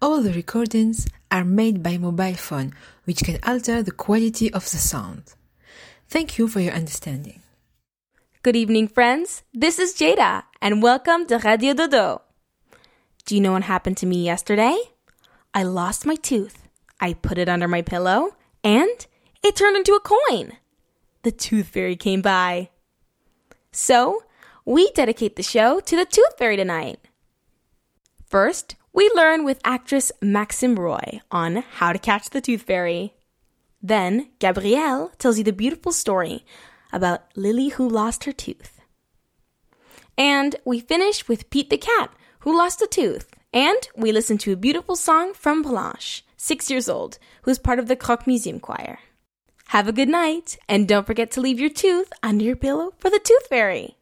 all the recordings are made by mobile phone, which can alter the quality of the sound. Thank you for your understanding. Good evening, friends. This is Jada, and welcome to Radio Dodo. Do you know what happened to me yesterday? I lost my tooth. I put it under my pillow, and it turned into a coin. The tooth fairy came by. So, we dedicate the show to the tooth fairy tonight. First, we learn with actress Maxim Roy on how to catch the tooth fairy. Then, Gabrielle tells you the beautiful story about Lily who lost her tooth. And we finish with Pete the cat who lost a tooth. And we listen to a beautiful song from Blanche, six years old, who's part of the Croque Museum Choir. Have a good night, and don't forget to leave your tooth under your pillow for the tooth fairy.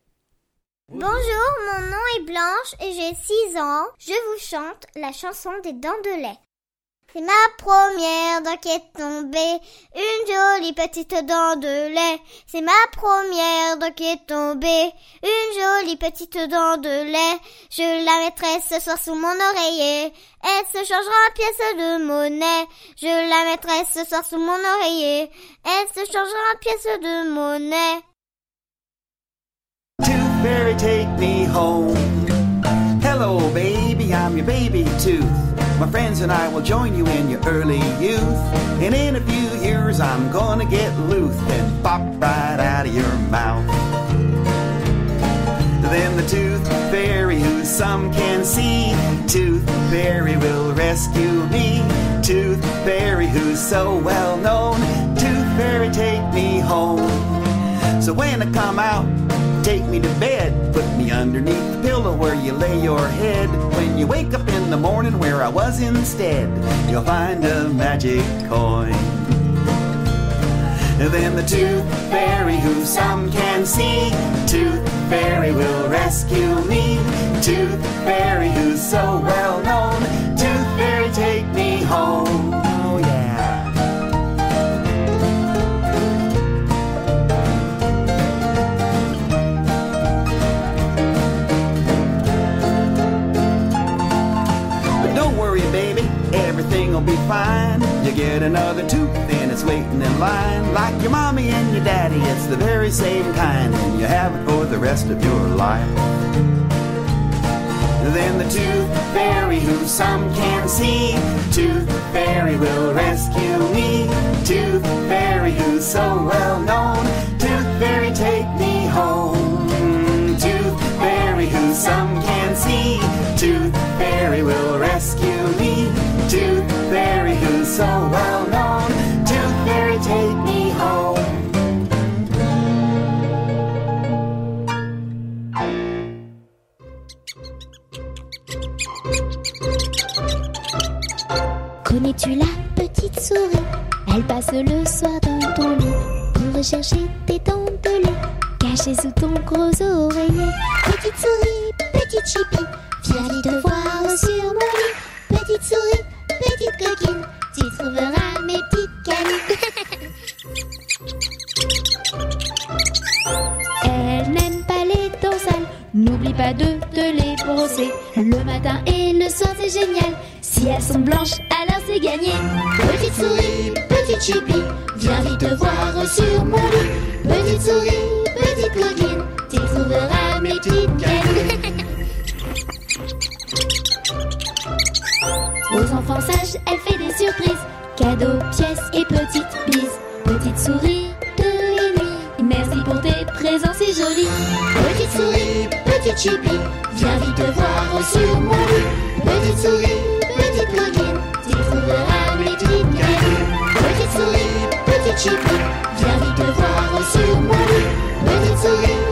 Bonjour, mon nom est Blanche et j'ai 6 ans. Je vous chante la chanson des dents de lait. C'est ma première dent qui est tombée, une jolie petite dent de lait. C'est ma première dent qui est tombée, une jolie petite dent de lait. Je la mettrai ce soir sous mon oreiller, elle se changera en pièce de monnaie. Je la mettrai ce soir sous mon oreiller, elle se changera en pièce de monnaie. Fairy, take me home. Hello, baby, I'm your baby tooth. My friends and I will join you in your early youth. And in a few years, I'm gonna get loose and pop right out of your mouth. Then the tooth fairy, who some can see, tooth fairy will rescue me. Tooth fairy, who's so well known, tooth fairy, take me home. So when I come out, take me to bed. Put me underneath the pillow where you lay your head. When you wake up in the morning where I was instead, you'll find a magic coin. Then the tooth fairy, who some can see, tooth fairy will rescue me. Tooth fairy, who's so well known, tooth fairy, take me home. Will be fine. You get another tooth and it's waiting in line. Like your mommy and your daddy, it's the very same kind, and you have it for the rest of your life. Then the tooth fairy, who some can see, tooth fairy will rescue me. Tooth fairy, who's so well known, tooth fairy, take me Connais-tu la petite souris? Elle passe le soir dans ton lit pour rechercher tes dents de lait cachées sous ton gros oreiller. Petite souris, petite chippie, viens vite te voir sur mon lit. Petite souris, petite coquine, tu trouveras mes petites canines. Elle n'aime pas les dents sales, n'oublie pas de te les brosser. Le matin et le soir, c'est génial. Si elles sont blanches, c'est gagné. Petite souris, petite chippie, viens vite te voir sur mon lit. Petite souris, petite coquine, tu trouveras mes petites canines. Aux enfants sages, elle fait des surprises. Cadeaux, pièces et petites bises. Petite souris de nuit. Merci pour tes présents, c'est joli. Petite souris, petite chipie, viens vite te voir sur mon lit. Petite souris, petite chipie, viens vite te voir sur mon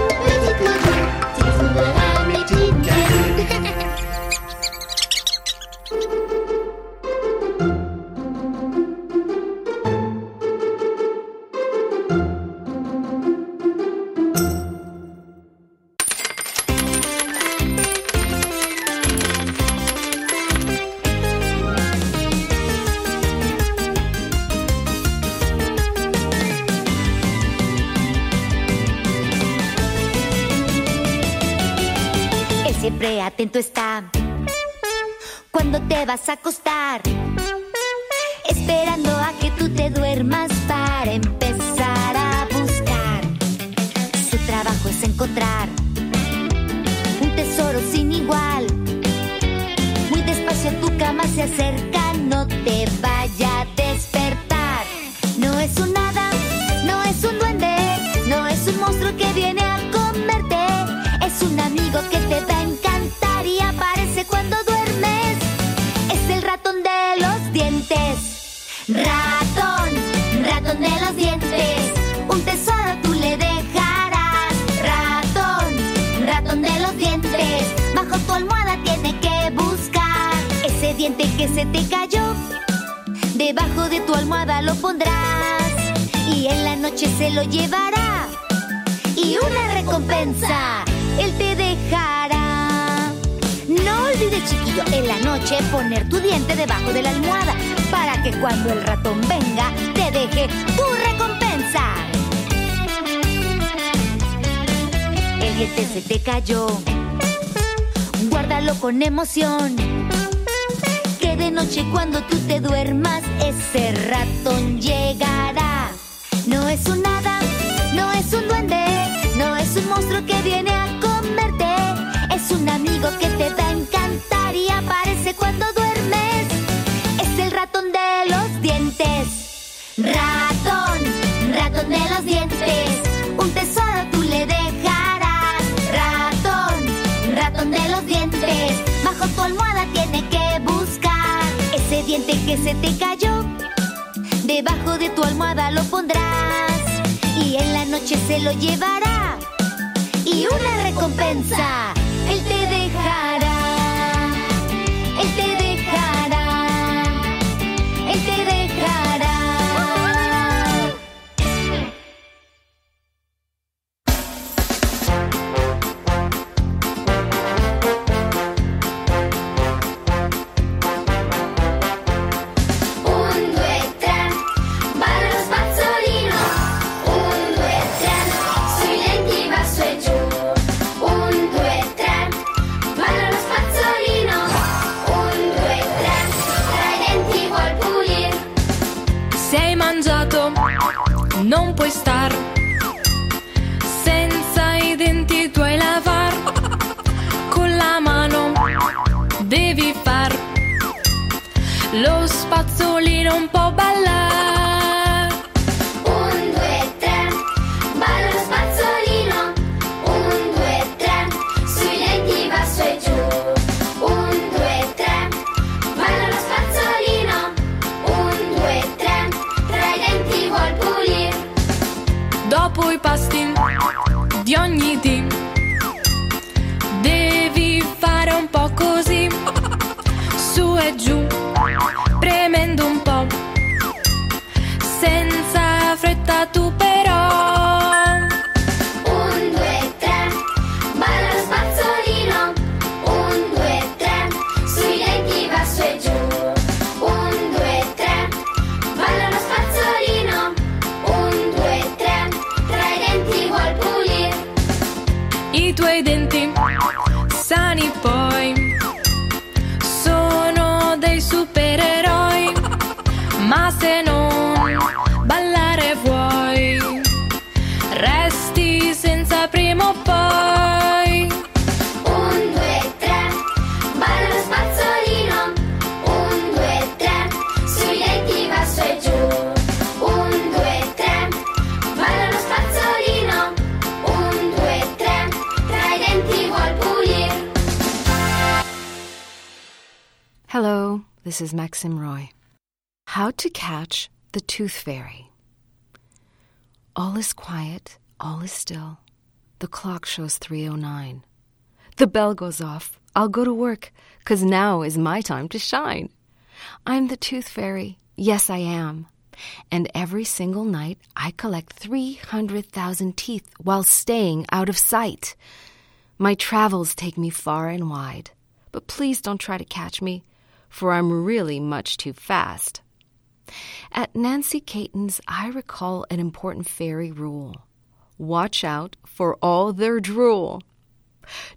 tacos recompensa él te dejará. No olvides, chiquillo, en la noche poner tu diente debajo de la almohada para que cuando el ratón venga te deje tu recompensa. El diente se te cayó. Guárdalo con emoción. Que de noche cuando tú te duermas ese ratón llegará. No es un nada, que viene a comerte. Es un amigo que te va a encantar y aparece cuando duermes. Es el ratón de los dientes. Ratón, ratón de los dientes. Un tesoro tú le dejarás. Ratón, ratón de los dientes. Bajo tu almohada tiene que buscar ese diente que se te cayó. Debajo de tu almohada lo pondrás y en la noche se lo llevará. Y una recompensa, star senza i denti tuoi lavar. Con la mano devi far lo spazzolino un this is Maxim Roy. How to catch the tooth fairy. All is quiet, all is still. The clock shows 3:09. The bell goes off. I'll go to work, 'cause now is my time to shine. I'm the tooth fairy. Yes, I am. And every single night I collect 300,000 teeth while staying out of sight. My travels take me far and wide, but please don't try to catch me, for I'm really much too fast. At Nancy Caton's, I recall an important fairy rule watch out for all their drool.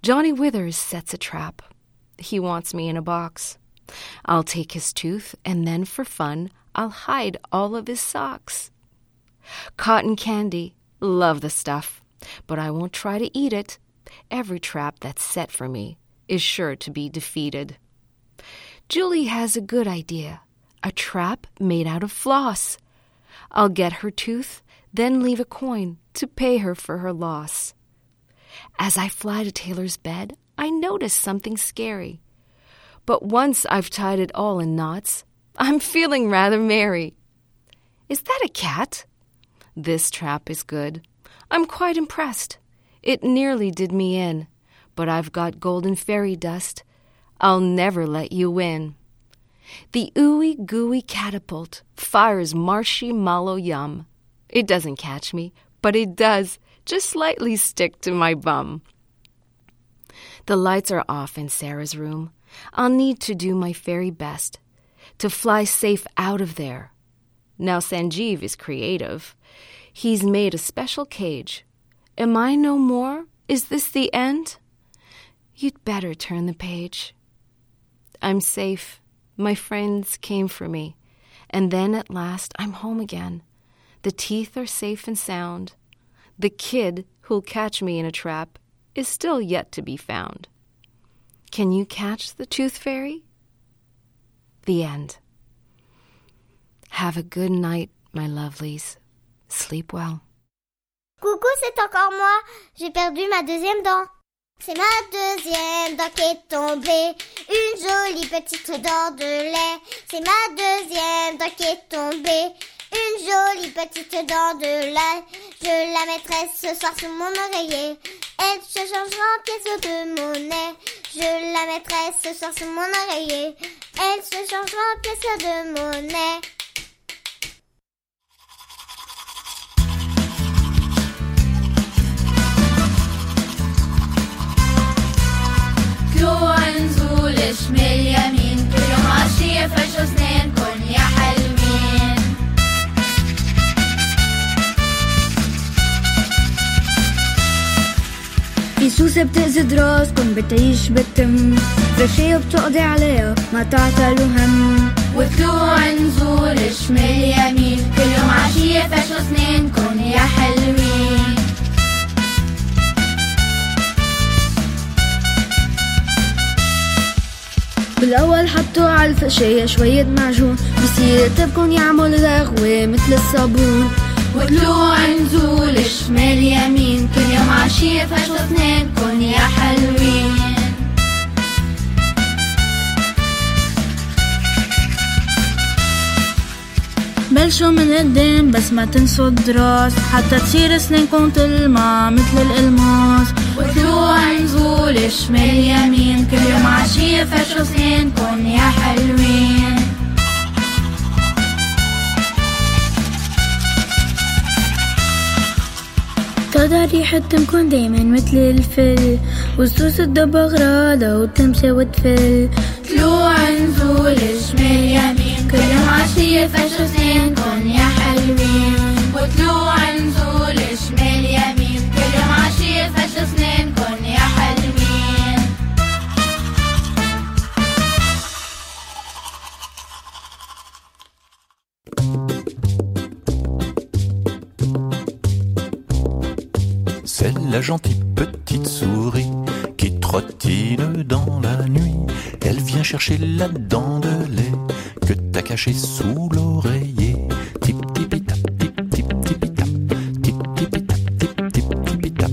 Johnny Withers sets a trap. He wants me in a box. I'll take his tooth, and then for fun, I'll hide all of his socks. Cotton candy, love the stuff, but I won't try to eat it. Every trap that's set for me is sure to be defeated. Julie has a good idea a trap made out of floss. I'll get her tooth, then leave a coin to pay her for her loss. As I fly to Taylor's bed, I notice something scary. But once I've tied it all in knots, I'm feeling rather merry. Is that a cat? This trap is good. I'm quite impressed. It nearly did me in, but I've got golden fairy dust. I'll never let you win. The ooey gooey catapult fires marshy mallow yum. It doesn't catch me, but it does just slightly stick to my bum. The lights are off in Sarah's room. I'll need to do my very best to fly safe out of there. Now Sanjeev is creative. He's made a special cage. Am I no more? Is this the end? You'd better turn the page. I'm safe. My friends came for me. And then at last I'm home again. The teeth are safe and sound. The kid who'll catch me in a trap is still yet to be found. Can you catch the tooth fairy? The end. Have a good night, my lovelies. Sleep well. Coucou, c'est encore moi. J'ai perdu ma deuxième dent. C'est ma deuxième dent tombée. Une jolie petite dent de lait. C'est ma deuxième dent qui est tombée. Une jolie petite dent de lait. Je la mettrai ce soir sous mon oreiller. Elle se changera en pièce de monnaie. Je la mettrai ce soir sous mon oreiller. Elle se changera en pièce de monnaie. نزول شمال يمين كل يوم عشية فرشوا يا حلوين بتأذي راسكن بتعيش بالتم فرشية بتقضي عليها ما تعتلوا هم. وطلوع نزول شمال يمين كل يوم عشية فرشوا سنانكن يا حلوين بالأول حطوا على الفقشية شوية معجون بصير تبكن يعمل رغوة مثل الصابون. وطلوع نزول شمال يمين كل يوم عشية فرشوا سنانكن يا حلوين. بلشوا من قدام بس ما تنسوا الدراس حتى تصير سنانكم تلمع مثل الألماس. وطلوع نزول شمال يمين كل يوم عشية فرشوا سنانكن يا حلوين. طلع ريحة تمكن دايما مثل الفل والصوص تدب أغراضها وتمشي وتفل. طلوع نزول شمال يمين كل يوم عشية فرشوا سنانكن يا حلوين. وطلوع c'est la gentille petite souris qui trottine dans la nuit. Elle vient chercher la dent de lait que t'as cachée sous l'oreiller. Tip tipi tap, tip tip tipi tap, tip tipi tap, tip tip tipi tap.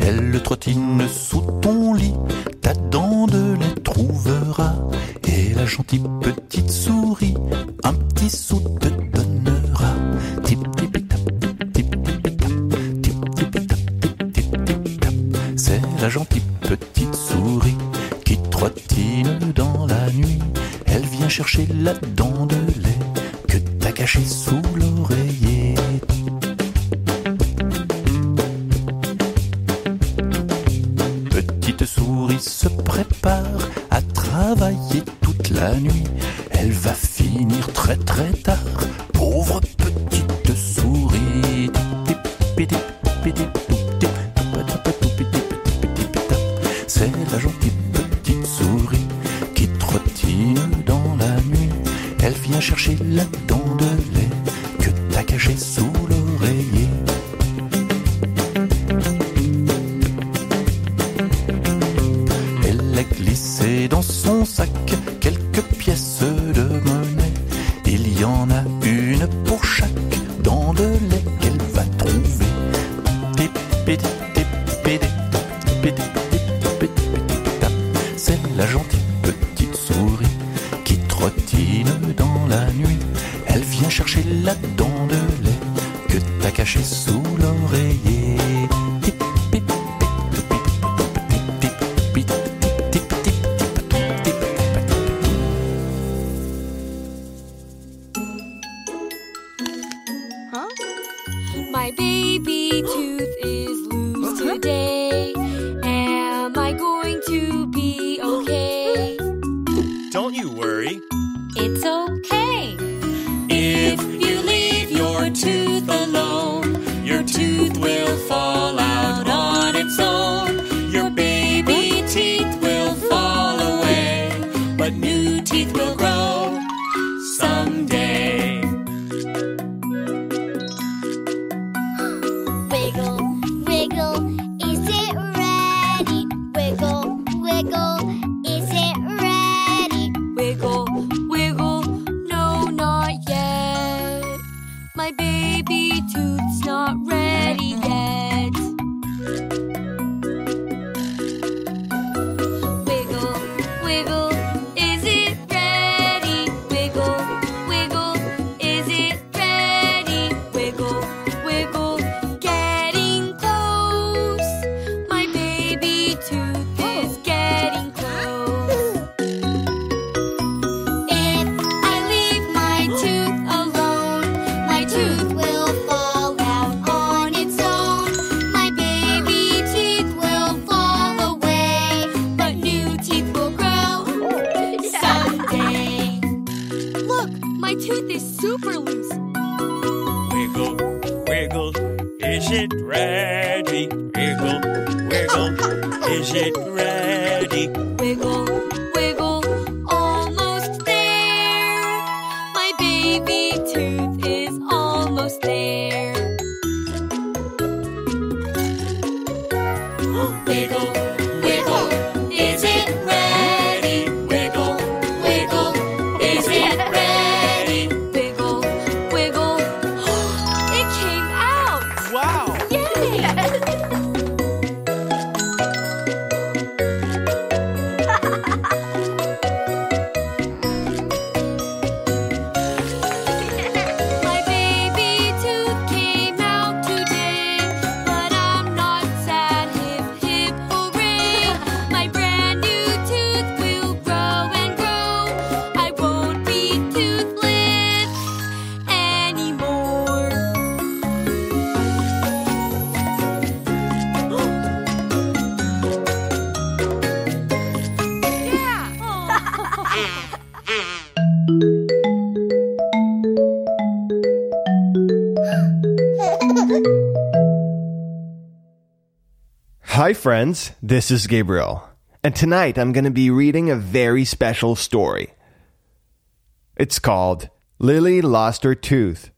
Elle le trottine sous ton lit, ta dent de lait trouvera. Et la gentille petite souris chercher la dent de lait que t'as cachée sous l'oreiller. Hi, friends. This is Gabriel. And tonight I'm going to be reading a very special story. It's called Lily Lost Her Tooth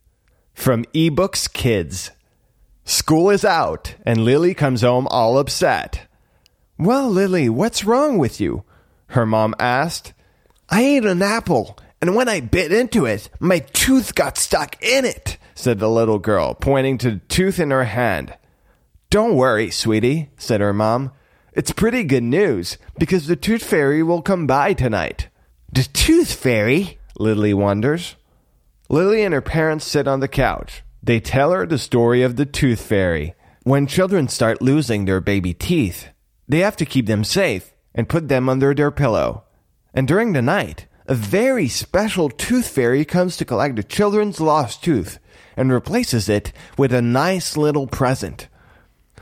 from eBooks Kids. School is out, and Lily comes home all upset. Well, Lily, what's wrong with you? Her mom asked. I ate an apple, and when I bit into it, my tooth got stuck in it, said the little girl, pointing to the tooth in her hand. Don't worry, sweetie, said her mom. It's pretty good news because the tooth fairy will come by tonight. The tooth fairy? Lily wonders. Lily and her parents sit on the couch. They tell her the story of the tooth fairy. When children start losing their baby teeth, they have to keep them safe and put them under their pillow. And during the night, a very special tooth fairy comes to collect the children's lost tooth and replaces it with a nice little present.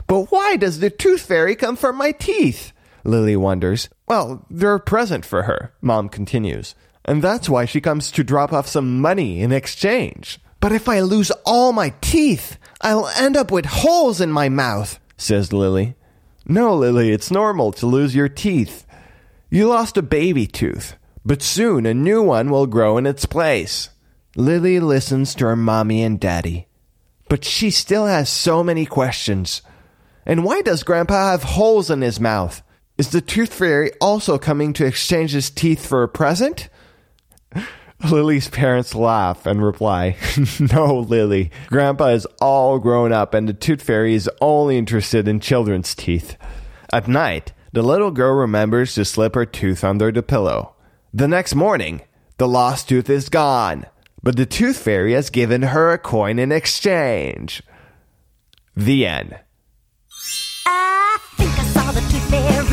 But why does the tooth fairy come for my teeth? Lily wonders. Well, they're a present for her, Mom continues. And that's why she comes to drop off some money in exchange. But if I lose all my teeth, I'll end up with holes in my mouth, says Lily. No, Lily, it's normal to lose your teeth. You lost a baby tooth, but soon a new one will grow in its place. Lily listens to her mommy and daddy, but she still has so many questions. And why does Grandpa have holes in his mouth? Is the tooth fairy also coming to exchange his teeth for a present? Lily's parents laugh and reply, No, Lily. Grandpa is all grown up and the tooth fairy is only interested in children's teeth. At night, the little girl remembers to slip her tooth under the pillow. The next morning, the lost tooth is gone, but the tooth fairy has given her a coin in exchange. The end. Saw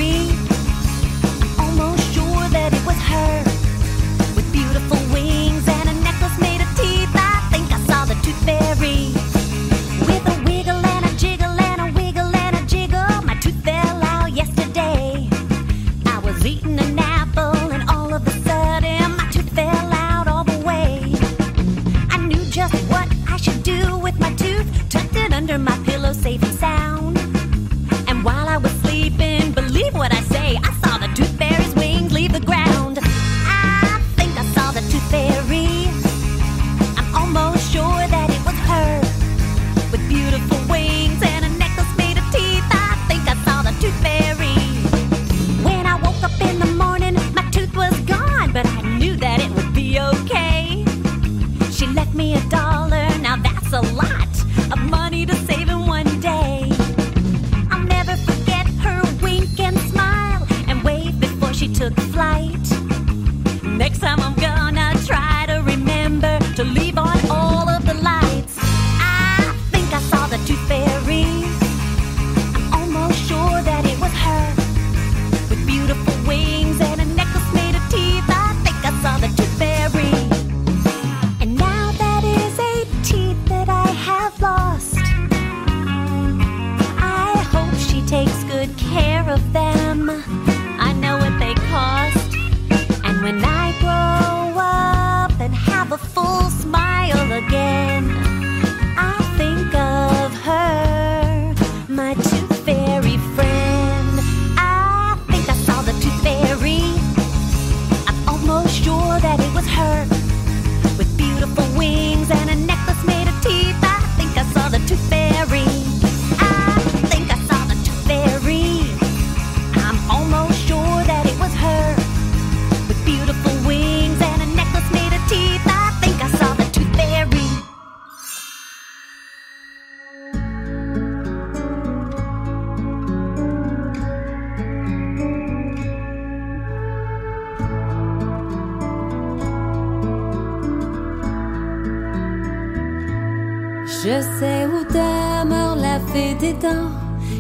des dents.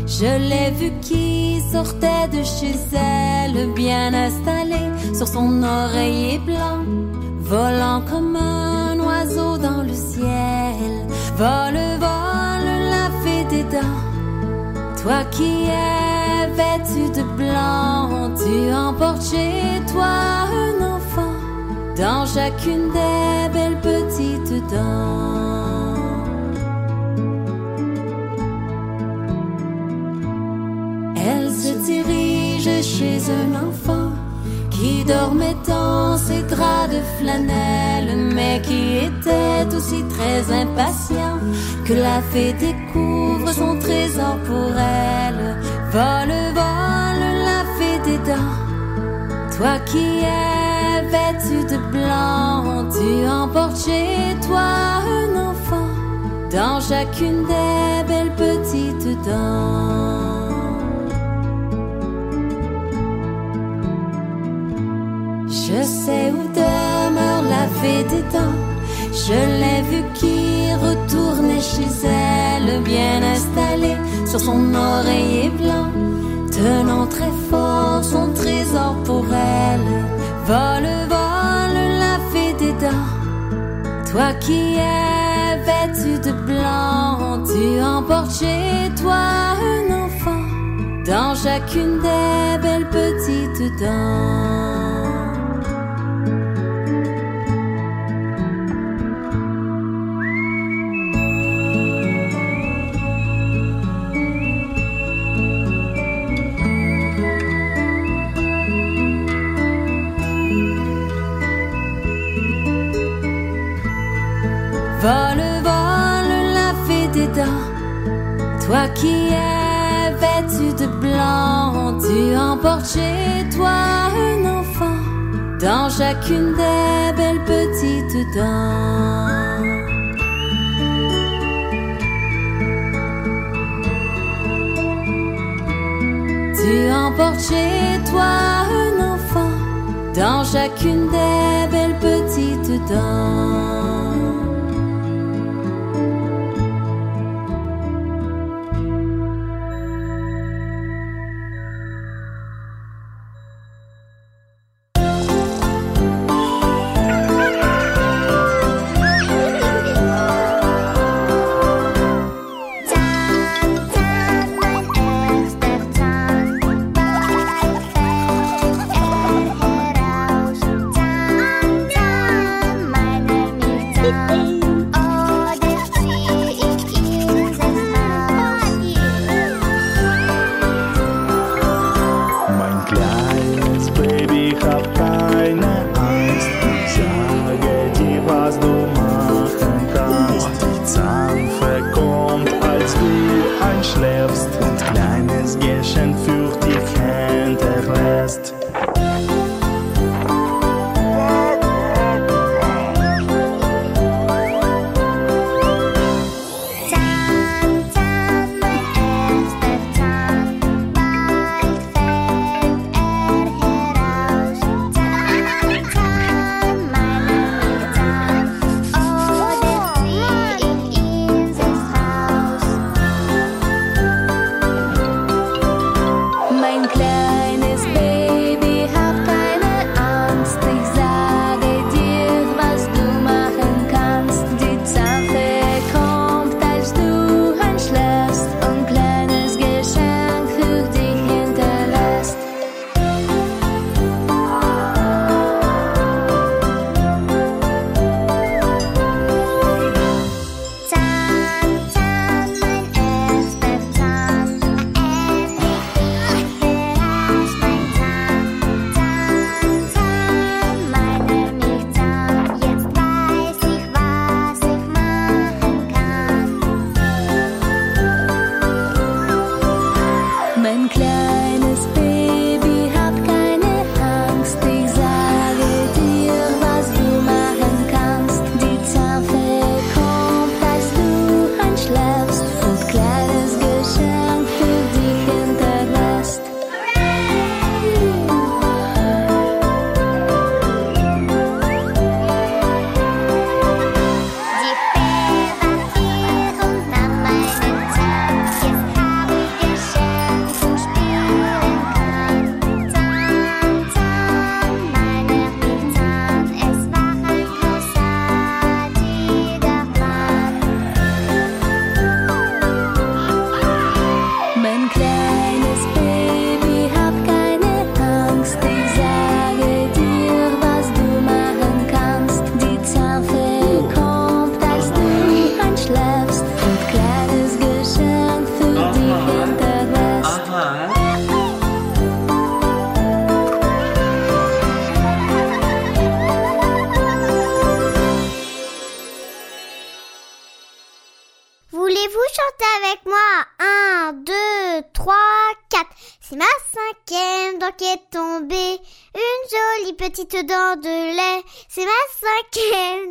Je l'ai vue qui sortait de chez elle, bien installée sur son oreiller blanc, volant comme un oiseau dans le ciel. Vole, vole, la fée des dents. Toi qui es vêtu de blanc, tu emportes chez toi un enfant dans chacune des belles petites dents. Elle se dirige chez un enfant qui dormait dans ses draps de flanelle, mais qui était aussi très impatient que la fée découvre son trésor pour elle. Vole, vole, la fée des dents. Toi qui es vêtu de blanc, tu emportes chez toi un enfant dans chacune des belles petites dents. Je sais où demeure la fée des dents. Je l'ai vu qui retournait chez elle, bien installée sur son oreiller blanc, tenant très fort son trésor pour elle. Vole, vole, la fée des dents. Toi qui es vêtu de blanc, tu emportes chez toi un enfant dans chacune des belles petites dents. Toi qui es vêtu de blanc, tu emportes chez toi un enfant dans chacune des belles petites dents. Tu emportes chez toi un enfant dans chacune des belles petites dents.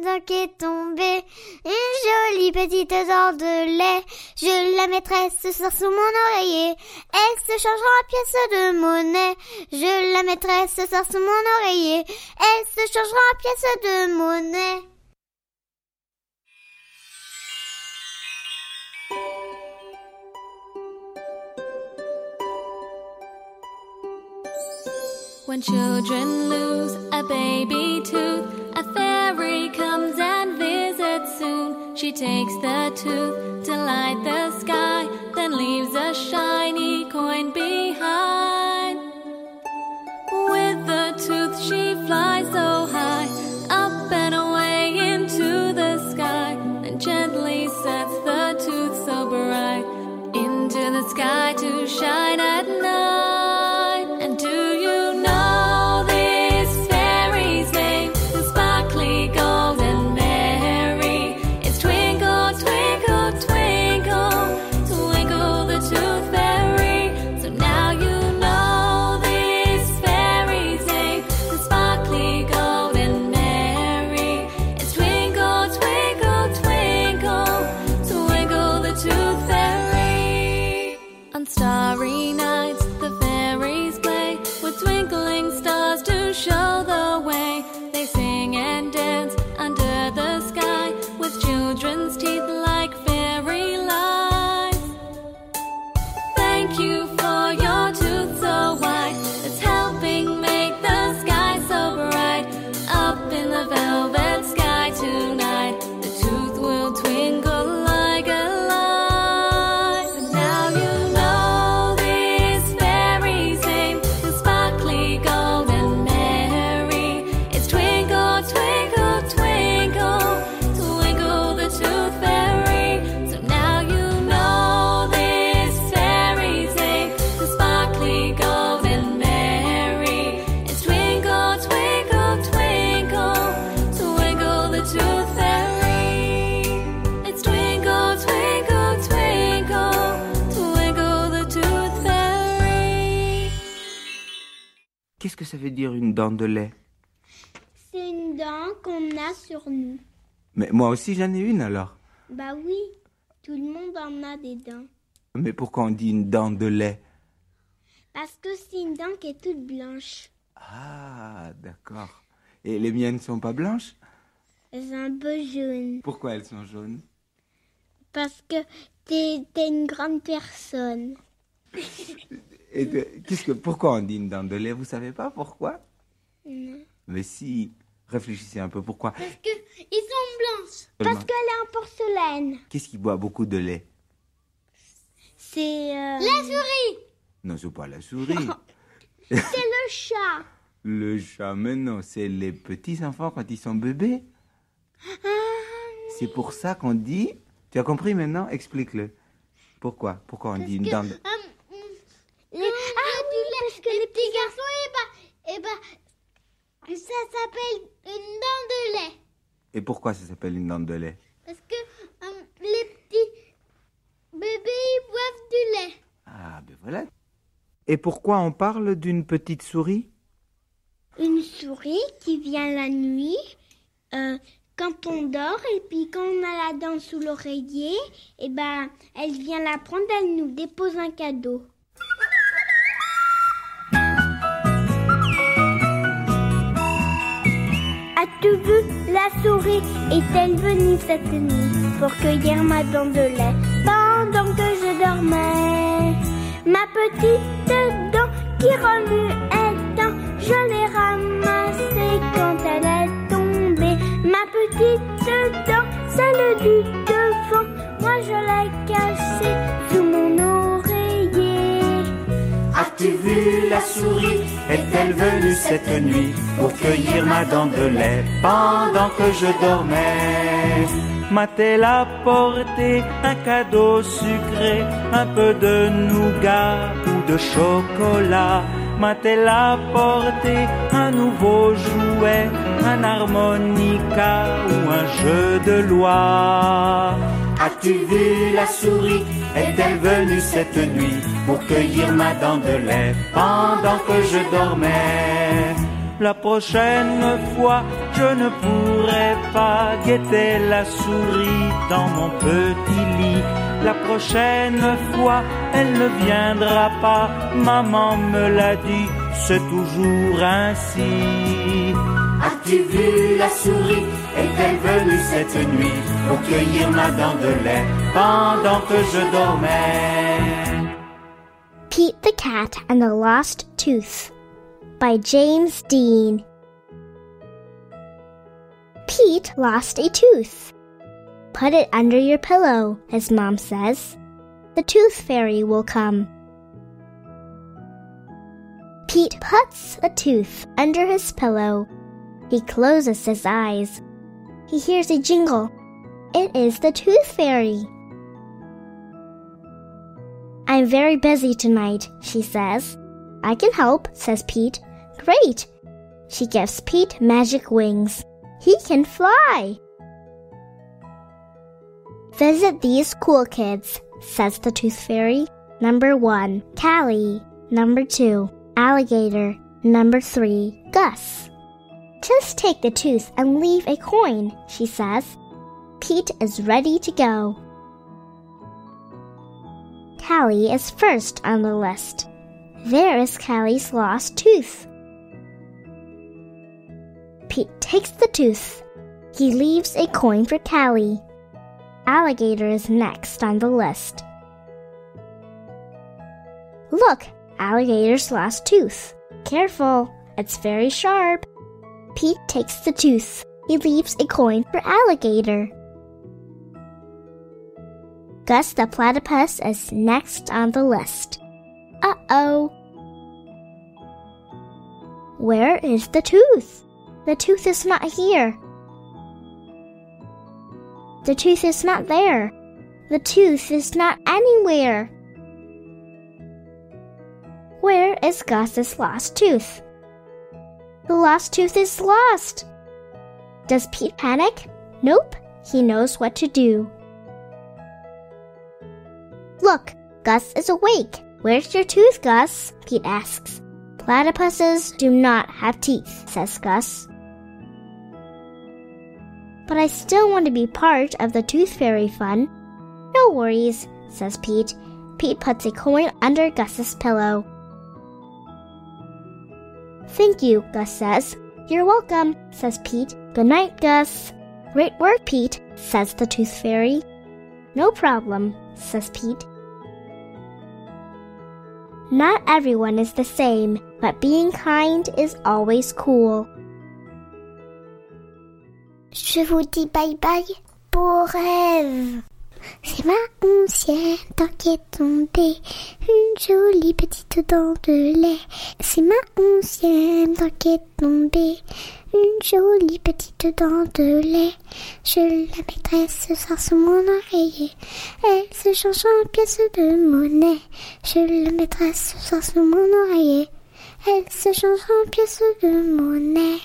Dent qui est tombée. Une jolie petite dent de lait. Je la mettrai ce soir sous mon oreiller. Elle se changera en pièce de monnaie. Je la mettrai ce soir sous mon oreiller. Elle se changera en pièce de monnaie. When children lose a baby tooth, a fairy comes and visits soon. She takes the tooth to light the sky, then leaves a shiny coin behind. With the tooth, she flies so high, up and away into the sky, then gently sets the tooth so bright into the sky to shine at night. Aussi j'en ai une alors. Bah oui, tout le monde en a des dents. Mais pourquoi on dit une dent de lait? Parce que c'est une dent qui est toute blanche. Ah, d'accord. Et les miennes sont pas blanches? Elles sont un peu jaunes. Pourquoi elles sont jaunes? Parce que t'es t'es une grande personne. Et de- qu'est-ce que pourquoi on dit une dent de lait? Vous savez pas pourquoi? Non. Mais si, réfléchissez un peu pourquoi? Parce que ils sont blanches. Seulement. Parce qu'elle est en porcelaine. Qu'est-ce qui boit beaucoup de lait? C'est euh, la souris. Non, c'est pas la souris. C'est le chat. Le chat, mais non, c'est les petits enfants quand ils sont bébés. Ah, C'est pour ça qu'on dit. Tu as compris maintenant? Explique-le. Pourquoi? Pourquoi on dit une dent de... Les... Ah oui, parce que les petits garçons, et bah, et bah, ça s'appelle une dent de lait. Et pourquoi ça s'appelle une dent de lait? Parce que euh, les petits bébés, ils boivent du lait. Ah, ben voilà. Et pourquoi on parle d'une petite souris? Une souris qui vient la nuit euh, quand on dort et puis quand on a la dent sous l'oreiller, et ben elle vient la prendre, elle nous dépose un cadeau. As-tu vu la souris? Est-elle venue cette nuit pour cueillir ma dent de lait pendant que je dormais? Ma petite dent qui remue étant, je l'ai ramassée quand elle est tombée. Ma petite dent, celle du devant, moi je l'ai cachée sous mon oreiller. As-tu vu la souris Est-elle venue cette nuit pour cueillir ma dent de lait pendant que je dormais M'a-t-elle apporté un cadeau sucré, un peu de nougat ou de chocolat? M'a-t-elle apporté un nouveau jouet, un harmonica ou un jeu de loi? As-tu vu la souris Est-elle venue cette nuit pour cueillir ma dent de lait pendant que je dormais? La prochaine fois, je ne pourrai pas guetter la souris dans mon petit lit. La prochaine fois, elle ne viendra pas. Maman me l'a dit, c'est toujours ainsi. As-tu vu la souris Est-elle venue cette nuit pour cueillir ma dent de lait pendant que je dormais Pete the Cat and the Lost Tooth by James Dean. Pete lost a tooth. Put it under your pillow, his mom says. The tooth fairy will come. Pete puts a tooth under his pillow. He closes his eyes. He hears a jingle. It is the tooth fairy. I'm very busy tonight, she says. I can help, says Pete. Great! She gives Pete magic wings. He can fly! Visit these cool kids, says the Tooth Fairy. Number one, Callie. Number two, Alligator. Number three, Gus. Just take the tooth and leave a coin, she says. Pete is ready to go. Callie is first on the list. There is Callie's lost tooth. Pete takes the tooth. He leaves a coin for Callie. Alligator is next on the list. Look, Alligator's lost tooth. Careful, it's very sharp. Pete takes the tooth. He leaves a coin for Alligator. Gus the platypus is next on the list. Uh oh. Where is the tooth? The tooth is not here. The tooth is not there. The tooth is not anywhere. Where is Gus's lost tooth? The lost tooth is lost. Does Pete panic? Nope. He knows what to do. Look, Gus is awake. Where's your tooth, Gus? Pete asks. Platypuses do not have teeth, says Gus. But I still want to be part of the Tooth Fairy fun. No worries, says Pete. Pete puts a coin under Gus's pillow. Thank you, Gus says. You're welcome, says Pete. Good night, Gus. Great work, Pete, says the Tooth Fairy. No problem, says Pete. Not everyone is the same, but being kind is always cool. Je vous dis bye bye, beau rêve. C'est ma dent qui est tombée, une jolie petite dent de lait. C'est ma dent qui est tombée, une jolie petite dent de lait. Je la mettrai ce soir sous mon oreiller, elle se change en pièces de monnaie. Je la mettrai ce soir sous mon oreiller, elle se change en pièces de monnaie.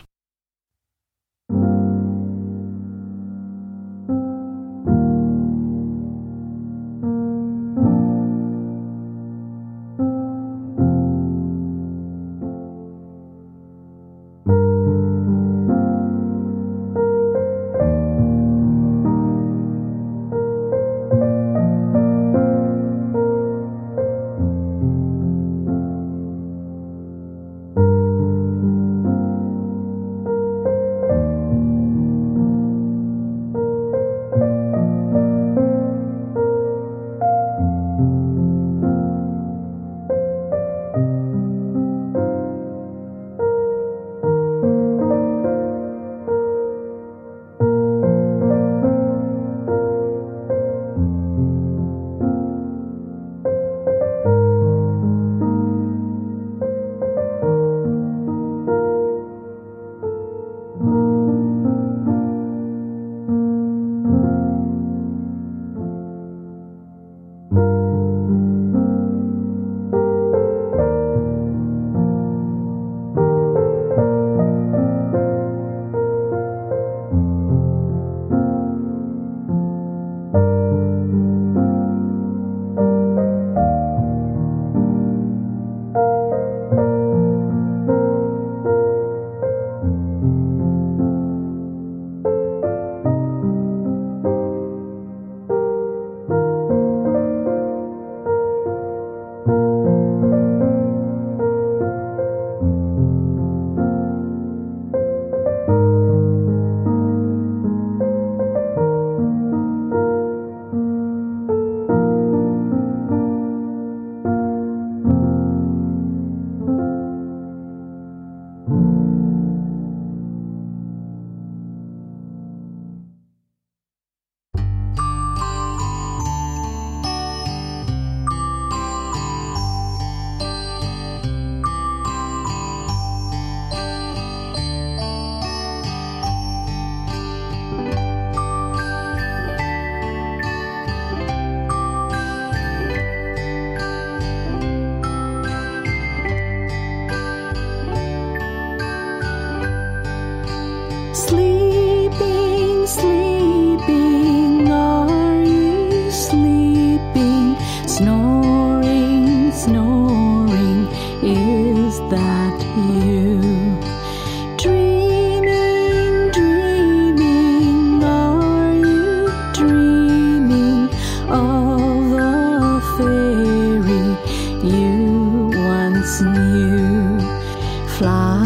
fly.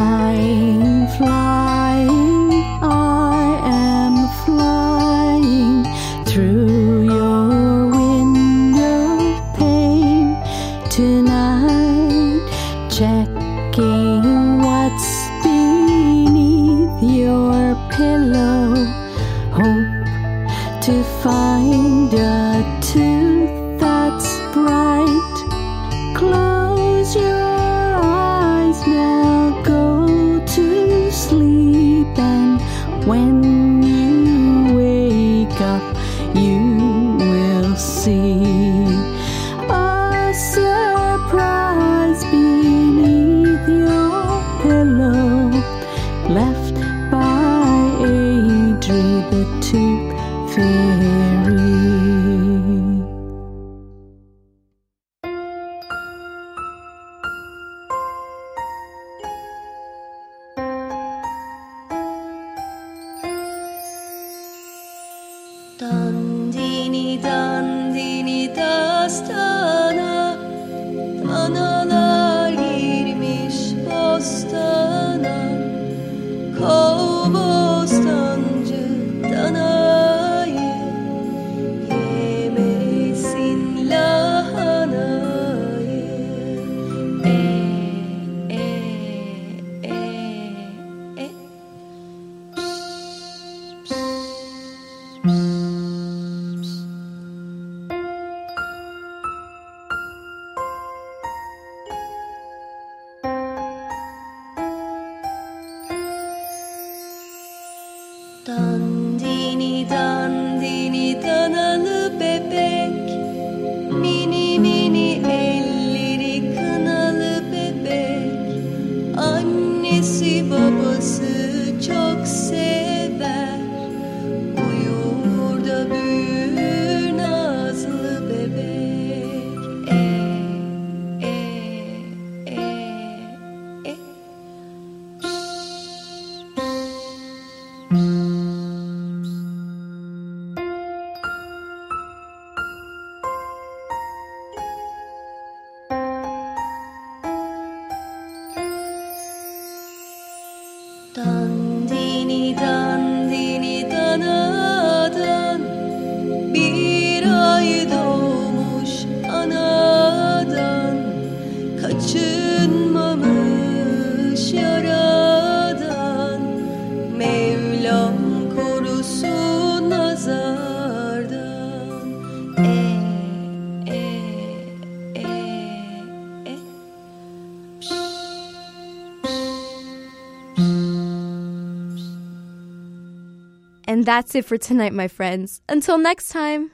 That's it for tonight, my friends. Until next time.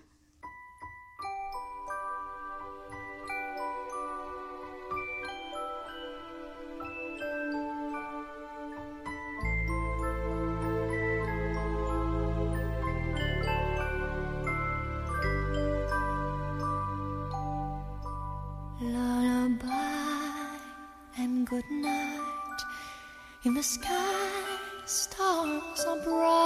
Good night. In the sky, stars are bright.